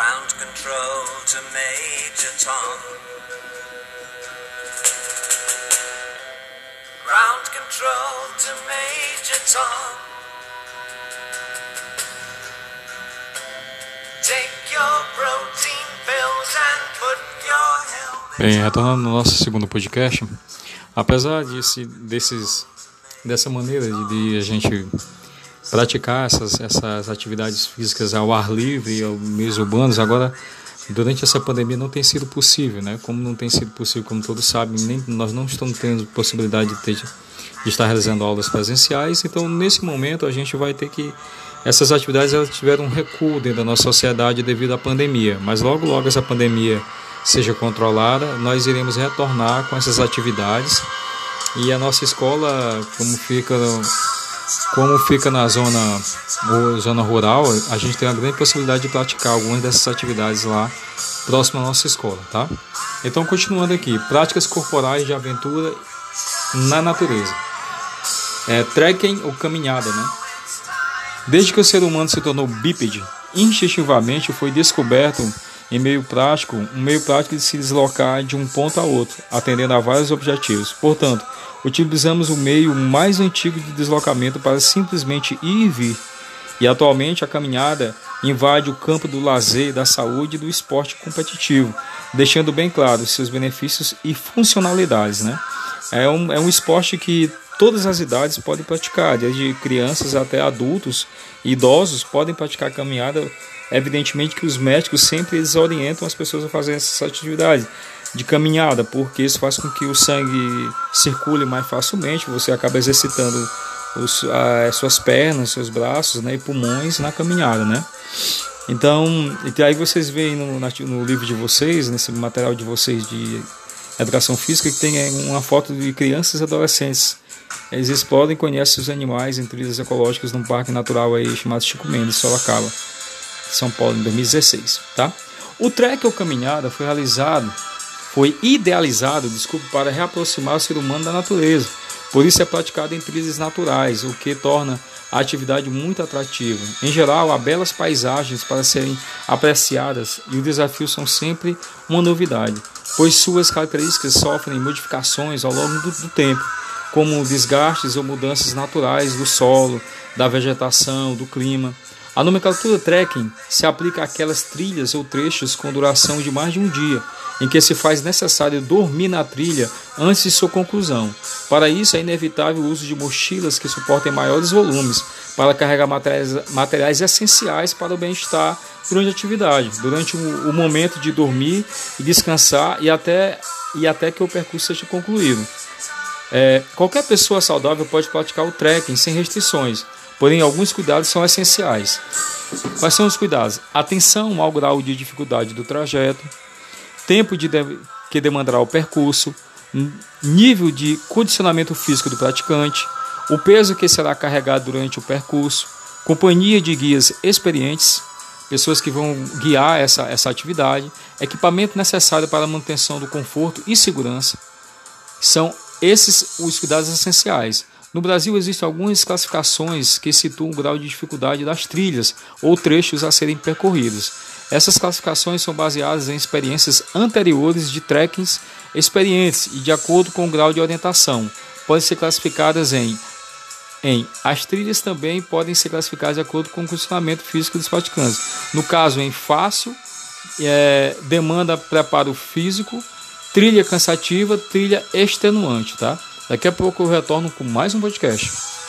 Ground control to Major Tom. Ground control to Major Tom. Take your protein pills and put your helmet. Bem, retornando no nosso segundo podcast, apesar desse, desses, dessa maneira de, de a gente praticar essas, essas atividades físicas ao ar livre aos meios urbanos, agora durante essa pandemia não tem sido possível, né? Como não tem sido possível, como todos sabem, nem, nós não estamos tendo possibilidade de, ter, de estar realizando aulas presenciais, então nesse momento a gente vai ter que essas atividades elas tiveram um recuo dentro da nossa sociedade devido à pandemia, mas logo logo essa pandemia seja controlada, nós iremos retornar com essas atividades. E a nossa escola, como fica como fica na zona, zona rural, a gente tem uma grande possibilidade de praticar algumas dessas atividades lá próximo à nossa escola, tá? Então, continuando aqui, práticas corporais de aventura na natureza. É, trekking ou caminhada, né? Desde que o ser humano se tornou bípede, instintivamente foi descoberto em meio prático, um meio prático de se deslocar de um ponto a outro, atendendo a vários objetivos. Portanto, utilizamos o meio mais antigo de deslocamento para simplesmente ir e vir. E atualmente a caminhada invade o campo do lazer, da saúde e do esporte competitivo, deixando bem claro seus benefícios e funcionalidades. Né? É, um, é um esporte que todas as idades podem praticar, desde crianças até adultos e idosos podem praticar caminhada. Evidentemente que os médicos sempre eles orientam as pessoas a fazer essa atividade de caminhada, porque isso faz com que o sangue circule mais facilmente, você acaba exercitando os, as suas pernas, seus braços né, e pulmões na caminhada, né? Então, e aí vocês veem no, no livro de vocês, nesse material de vocês de educação física, que tem uma foto de crianças e adolescentes. Eles explodem e conhecem os animais em trilhas ecológicas num parque natural aí chamado Chico Mendes, Sorocaba, São Paulo, em 2016, tá? O trek ou caminhada foi realizado foi idealizado, desculpe, para reaproximar o ser humano da natureza. Por isso é praticado em trilhas naturais, o que torna a atividade muito atrativa. Em geral, há belas paisagens para serem apreciadas e os desafios são sempre uma novidade, pois suas características sofrem modificações ao longo do, do tempo, como desgastes ou mudanças naturais do solo, da vegetação, do clima. A nomenclatura trekking se aplica àquelas trilhas ou trechos com duração de mais de um dia, em que se faz necessário dormir na trilha antes de sua conclusão. Para isso, é inevitável o uso de mochilas que suportem maiores volumes para carregar materiais, materiais essenciais para o bem-estar durante a atividade, durante o, o, momento de dormir e descansar e até, e até que o percurso seja concluído. É, qualquer pessoa saudável pode praticar o trekking sem restrições, porém alguns cuidados são essenciais. Quais são os cuidados? Atenção ao grau de dificuldade do trajeto, tempo de de, que demandará o percurso, nível de condicionamento físico do praticante, o peso que será carregado durante o percurso, companhia de guias experientes, pessoas que vão guiar essa, essa atividade, equipamento necessário para a manutenção do conforto e segurança. São esses os cuidados essenciais. No Brasil existem algumas classificações que situam o grau de dificuldade das trilhas ou trechos a serem percorridos. Essas classificações são baseadas em experiências anteriores de trekkings experientes e de acordo com o grau de orientação. Podem ser classificadas em em as trilhas também podem ser classificadas de acordo com o condicionamento físico dos praticantes. No caso, em fácil, é, demanda preparo físico, trilha cansativa, trilha extenuante, tá? Daqui a pouco eu retorno com mais um podcast.